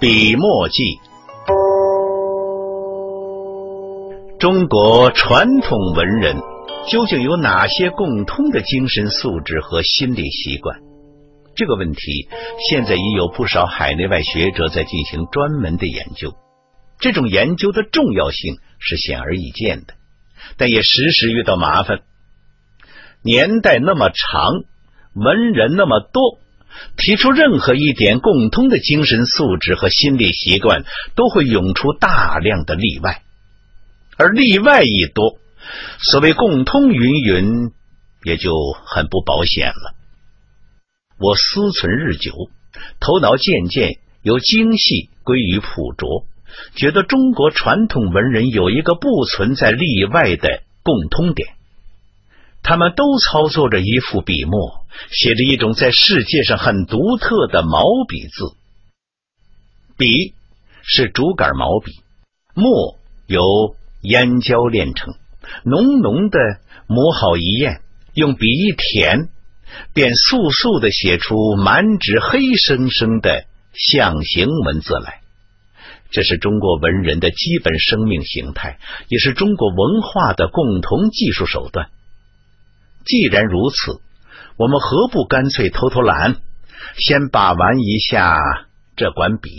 笔墨记》。中国传统文人究竟有哪些共通的精神素质和心理习惯？这个问题现在已有不少海内外学者在进行专门的研究。这种研究的重要性是显而易见的，但也时时遇到麻烦。年代那么长，文人那么多，提出任何一点共通的精神素质和心理习惯，都会涌出大量的例外。而例外一多，所谓共通云云，也就很不保险了。我思存日久，头脑渐渐由精细归于朴拙。觉得中国传统文人有一个不存在例外的共通点，他们都操作着一副笔墨，写着一种在世界上很独特的毛笔字。笔是竹杆毛笔，墨由烟胶炼成，浓浓的磨好一砚，用笔一舔，便速速的写出满纸黑生生的象形文字来。这是中国文人的基本生命形态，也是中国文化的共同技术手段。既然如此，我们何不干脆偷偷懒，先把玩一下这管笔、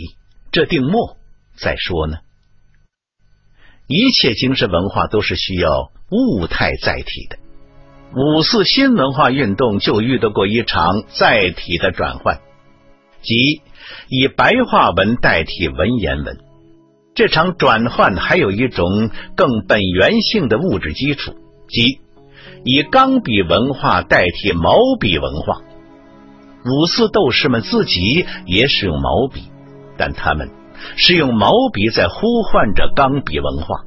这定墨再说呢？一切精神文化都是需要物态载体的。五四新文化运动就遇到过一场载体的转换，即。以白话文代替文言文，这场转换还有一种更本源性的物质基础，即以钢笔文化代替毛笔文化。五四斗士们自己也使用毛笔，但他们是用毛笔在呼唤着钢笔文化。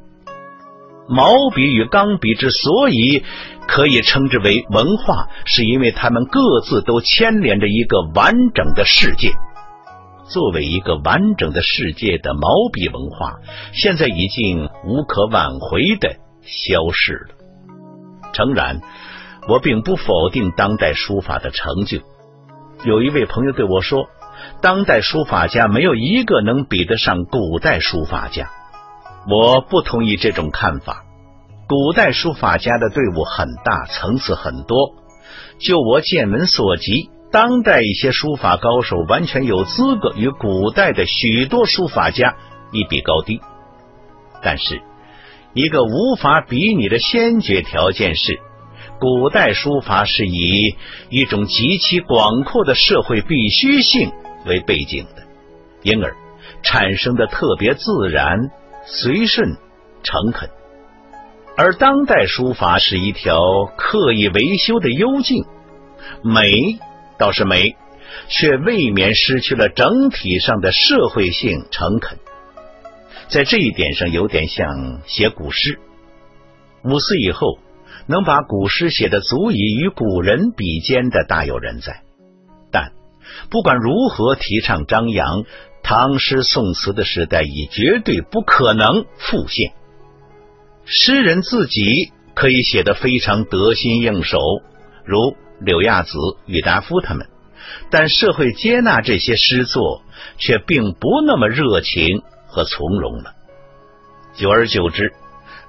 毛笔与钢笔之所以可以称之为文化，是因为他们各自都牵连着一个完整的世界。作为一个完整的世界的毛笔文化，现在已经无可挽回的消逝了。诚然，我并不否定当代书法的成就。有一位朋友对我说：“当代书法家没有一个能比得上古代书法家。”我不同意这种看法。古代书法家的队伍很大，层次很多。就我见闻所及。当代一些书法高手完全有资格与古代的许多书法家一比高低，但是一个无法比拟的先决条件是，古代书法是以一种极其广阔的社会必须性为背景的，因而产生的特别自然、随顺、诚恳；而当代书法是一条刻意维修的幽静，美。倒是美，却未免失去了整体上的社会性诚恳。在这一点上，有点像写古诗。五四以后，能把古诗写得足以与古人比肩的，大有人在。但不管如何提倡张扬，唐诗宋词的时代已绝对不可能复现。诗人自己可以写得非常得心应手，如。柳亚子、郁达夫他们，但社会接纳这些诗作，却并不那么热情和从容了。久而久之，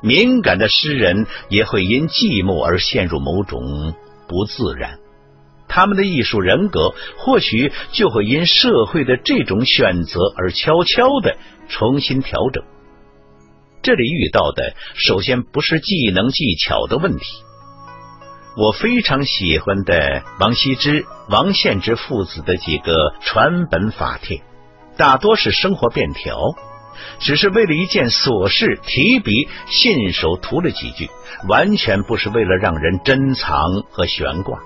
敏感的诗人也会因寂寞而陷入某种不自然，他们的艺术人格或许就会因社会的这种选择而悄悄的重新调整。这里遇到的，首先不是技能技巧的问题。我非常喜欢的王羲之、王献之父子的几个传本法帖，大多是生活便条，只是为了一件琐事提笔信手涂了几句，完全不是为了让人珍藏和悬挂。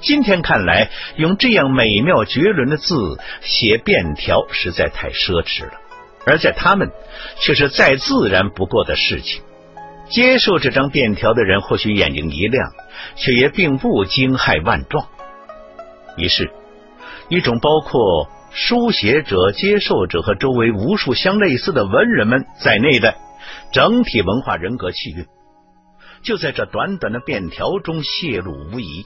今天看来，用这样美妙绝伦的字写便条实在太奢侈了，而在他们却是再自然不过的事情。接受这张便条的人或许眼睛一亮。却也并不惊骇万状。于是，一种包括书写者、接受者和周围无数相类似的文人们在内的整体文化人格气韵，就在这短短的便条中泄露无遗。